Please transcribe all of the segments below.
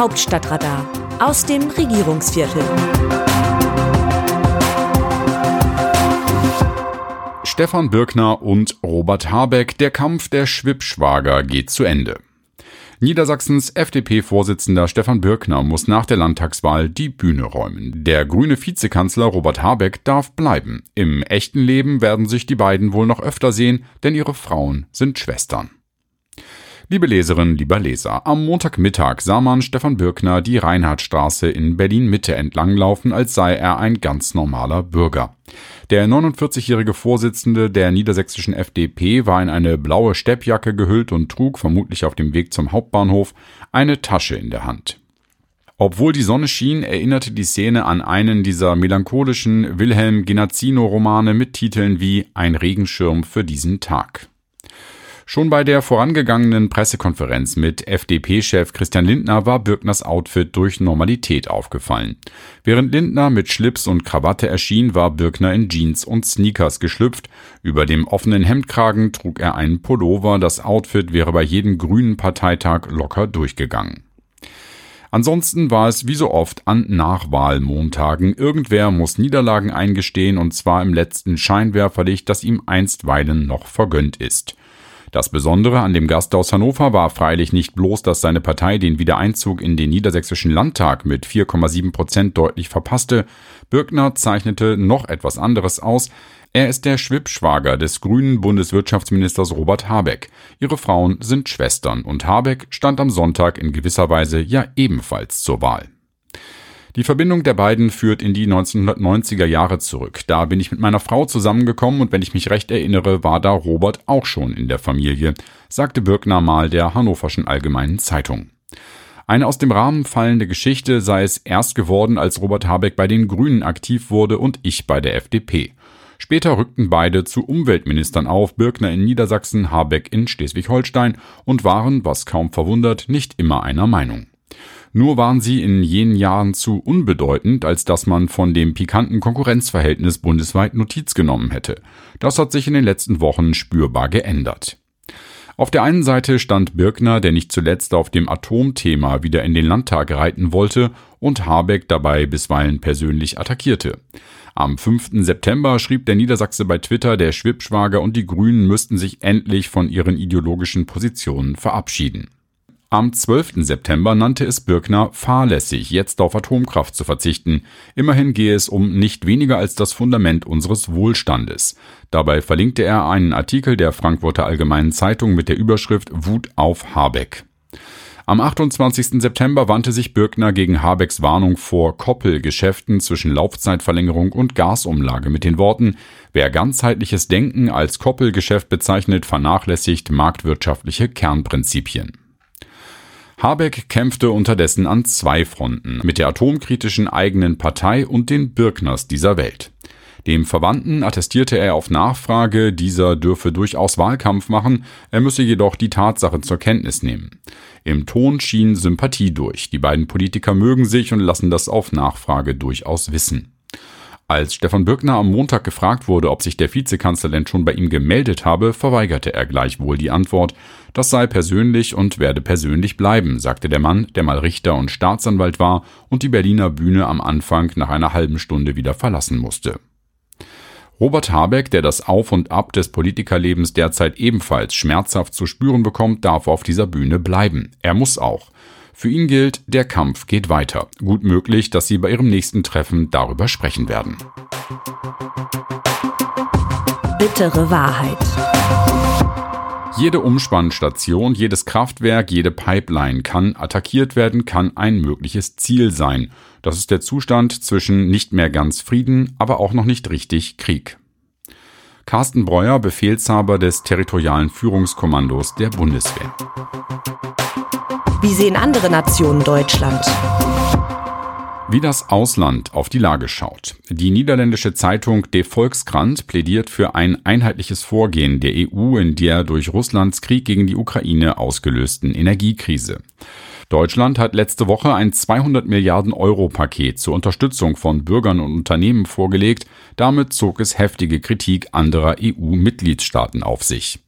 Hauptstadtradar aus dem Regierungsviertel. Stefan Birkner und Robert Habeck, der Kampf der Schwippschwager geht zu Ende. Niedersachsens FDP-Vorsitzender Stefan Birkner muss nach der Landtagswahl die Bühne räumen. Der grüne Vizekanzler Robert Habeck darf bleiben. Im echten Leben werden sich die beiden wohl noch öfter sehen, denn ihre Frauen sind Schwestern. Liebe Leserinnen, lieber Leser, am Montagmittag sah man Stefan Birkner die Reinhardtstraße in Berlin-Mitte entlanglaufen, als sei er ein ganz normaler Bürger. Der 49-jährige Vorsitzende der niedersächsischen FDP war in eine blaue Steppjacke gehüllt und trug, vermutlich auf dem Weg zum Hauptbahnhof, eine Tasche in der Hand. Obwohl die Sonne schien, erinnerte die Szene an einen dieser melancholischen Wilhelm Genazzino-Romane mit Titeln wie Ein Regenschirm für diesen Tag. Schon bei der vorangegangenen Pressekonferenz mit FDP-Chef Christian Lindner war Birkners Outfit durch Normalität aufgefallen. Während Lindner mit Schlips und Krawatte erschien, war Birkner in Jeans und Sneakers geschlüpft. Über dem offenen Hemdkragen trug er einen Pullover. Das Outfit wäre bei jedem grünen Parteitag locker durchgegangen. Ansonsten war es wie so oft an Nachwahlmontagen. Irgendwer muss Niederlagen eingestehen und zwar im letzten Scheinwerferlicht, das ihm einstweilen noch vergönnt ist. Das Besondere an dem Gast aus Hannover war freilich nicht bloß, dass seine Partei den Wiedereinzug in den niedersächsischen Landtag mit 4,7 Prozent deutlich verpasste. Birkner zeichnete noch etwas anderes aus. Er ist der Schwippschwager des grünen Bundeswirtschaftsministers Robert Habeck. Ihre Frauen sind Schwestern und Habeck stand am Sonntag in gewisser Weise ja ebenfalls zur Wahl. Die Verbindung der beiden führt in die 1990er Jahre zurück. Da bin ich mit meiner Frau zusammengekommen und wenn ich mich recht erinnere, war da Robert auch schon in der Familie, sagte Birkner mal der Hannoverschen Allgemeinen Zeitung. Eine aus dem Rahmen fallende Geschichte sei es erst geworden, als Robert Habeck bei den Grünen aktiv wurde und ich bei der FDP. Später rückten beide zu Umweltministern auf, Birkner in Niedersachsen, Habeck in Schleswig-Holstein und waren, was kaum verwundert, nicht immer einer Meinung. Nur waren sie in jenen Jahren zu unbedeutend, als dass man von dem pikanten Konkurrenzverhältnis bundesweit Notiz genommen hätte. Das hat sich in den letzten Wochen spürbar geändert. Auf der einen Seite stand Birkner, der nicht zuletzt auf dem Atomthema wieder in den Landtag reiten wollte und Habeck dabei bisweilen persönlich attackierte. Am 5. September schrieb der Niedersachse bei Twitter, der Schwibschwager und die Grünen müssten sich endlich von ihren ideologischen Positionen verabschieden. Am 12. September nannte es Birkner fahrlässig, jetzt auf Atomkraft zu verzichten. Immerhin gehe es um nicht weniger als das Fundament unseres Wohlstandes. Dabei verlinkte er einen Artikel der Frankfurter Allgemeinen Zeitung mit der Überschrift Wut auf Habeck. Am 28. September wandte sich Birkner gegen Habecks Warnung vor Koppelgeschäften zwischen Laufzeitverlängerung und Gasumlage mit den Worten, wer ganzheitliches Denken als Koppelgeschäft bezeichnet, vernachlässigt marktwirtschaftliche Kernprinzipien. Habeck kämpfte unterdessen an zwei Fronten, mit der atomkritischen eigenen Partei und den Birkners dieser Welt. Dem Verwandten attestierte er auf Nachfrage, dieser dürfe durchaus Wahlkampf machen, er müsse jedoch die Tatsache zur Kenntnis nehmen. Im Ton schien Sympathie durch, die beiden Politiker mögen sich und lassen das auf Nachfrage durchaus wissen. Als Stefan Bürkner am Montag gefragt wurde, ob sich der Vizekanzler denn schon bei ihm gemeldet habe, verweigerte er gleichwohl die Antwort. Das sei persönlich und werde persönlich bleiben, sagte der Mann, der mal Richter und Staatsanwalt war und die Berliner Bühne am Anfang nach einer halben Stunde wieder verlassen musste. Robert Habeck, der das Auf und Ab des Politikerlebens derzeit ebenfalls schmerzhaft zu spüren bekommt, darf auf dieser Bühne bleiben. Er muss auch. Für ihn gilt, der Kampf geht weiter. Gut möglich, dass sie bei ihrem nächsten Treffen darüber sprechen werden. Bittere Wahrheit. Jede Umspannstation, jedes Kraftwerk, jede Pipeline kann attackiert werden, kann ein mögliches Ziel sein. Das ist der Zustand zwischen nicht mehr ganz Frieden, aber auch noch nicht richtig Krieg. Carsten Breuer, Befehlshaber des Territorialen Führungskommandos der Bundeswehr. Wie sehen andere Nationen Deutschland? Wie das Ausland auf die Lage schaut. Die niederländische Zeitung De Volkskrant plädiert für ein einheitliches Vorgehen der EU in der durch Russlands Krieg gegen die Ukraine ausgelösten Energiekrise. Deutschland hat letzte Woche ein 200 Milliarden Euro Paket zur Unterstützung von Bürgern und Unternehmen vorgelegt. Damit zog es heftige Kritik anderer EU-Mitgliedstaaten auf sich.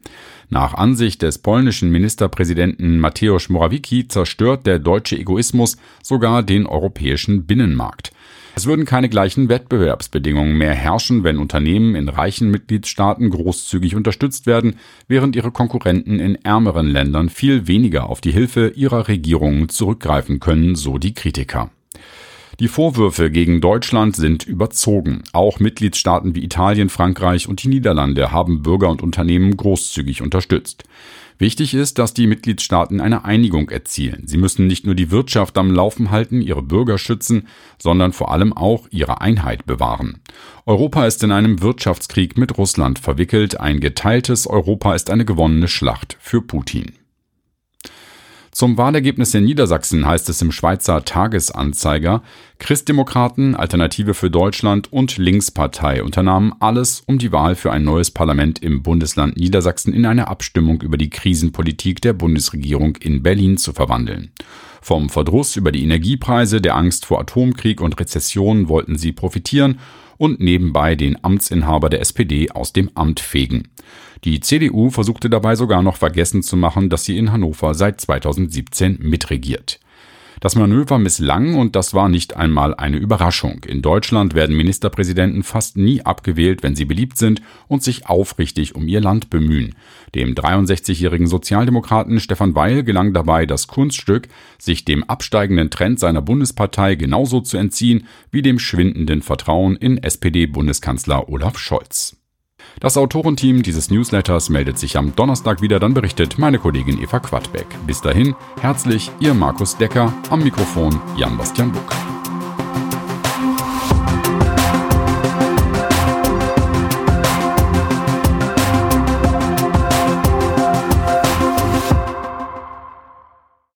Nach Ansicht des polnischen Ministerpräsidenten Mateusz Morawiecki zerstört der deutsche Egoismus sogar den europäischen Binnenmarkt. Es würden keine gleichen Wettbewerbsbedingungen mehr herrschen, wenn Unternehmen in reichen Mitgliedstaaten großzügig unterstützt werden, während ihre Konkurrenten in ärmeren Ländern viel weniger auf die Hilfe ihrer Regierungen zurückgreifen können, so die Kritiker. Die Vorwürfe gegen Deutschland sind überzogen. Auch Mitgliedstaaten wie Italien, Frankreich und die Niederlande haben Bürger und Unternehmen großzügig unterstützt. Wichtig ist, dass die Mitgliedstaaten eine Einigung erzielen. Sie müssen nicht nur die Wirtschaft am Laufen halten, ihre Bürger schützen, sondern vor allem auch ihre Einheit bewahren. Europa ist in einem Wirtschaftskrieg mit Russland verwickelt. Ein geteiltes Europa ist eine gewonnene Schlacht für Putin. Zum Wahlergebnis in Niedersachsen heißt es im Schweizer Tagesanzeiger, Christdemokraten, Alternative für Deutschland und Linkspartei unternahmen alles, um die Wahl für ein neues Parlament im Bundesland Niedersachsen in eine Abstimmung über die Krisenpolitik der Bundesregierung in Berlin zu verwandeln. Vom Verdruss über die Energiepreise, der Angst vor Atomkrieg und Rezession wollten sie profitieren und nebenbei den Amtsinhaber der SPD aus dem Amt fegen. Die CDU versuchte dabei sogar noch vergessen zu machen, dass sie in Hannover seit 2017 mitregiert. Das Manöver misslang und das war nicht einmal eine Überraschung. In Deutschland werden Ministerpräsidenten fast nie abgewählt, wenn sie beliebt sind und sich aufrichtig um ihr Land bemühen. Dem 63-jährigen Sozialdemokraten Stefan Weil gelang dabei das Kunststück, sich dem absteigenden Trend seiner Bundespartei genauso zu entziehen wie dem schwindenden Vertrauen in SPD-Bundeskanzler Olaf Scholz. Das Autorenteam dieses Newsletters meldet sich am Donnerstag wieder, dann berichtet meine Kollegin Eva Quadbeck. Bis dahin, herzlich, Ihr Markus Decker, am Mikrofon Jan-Bastian Buck.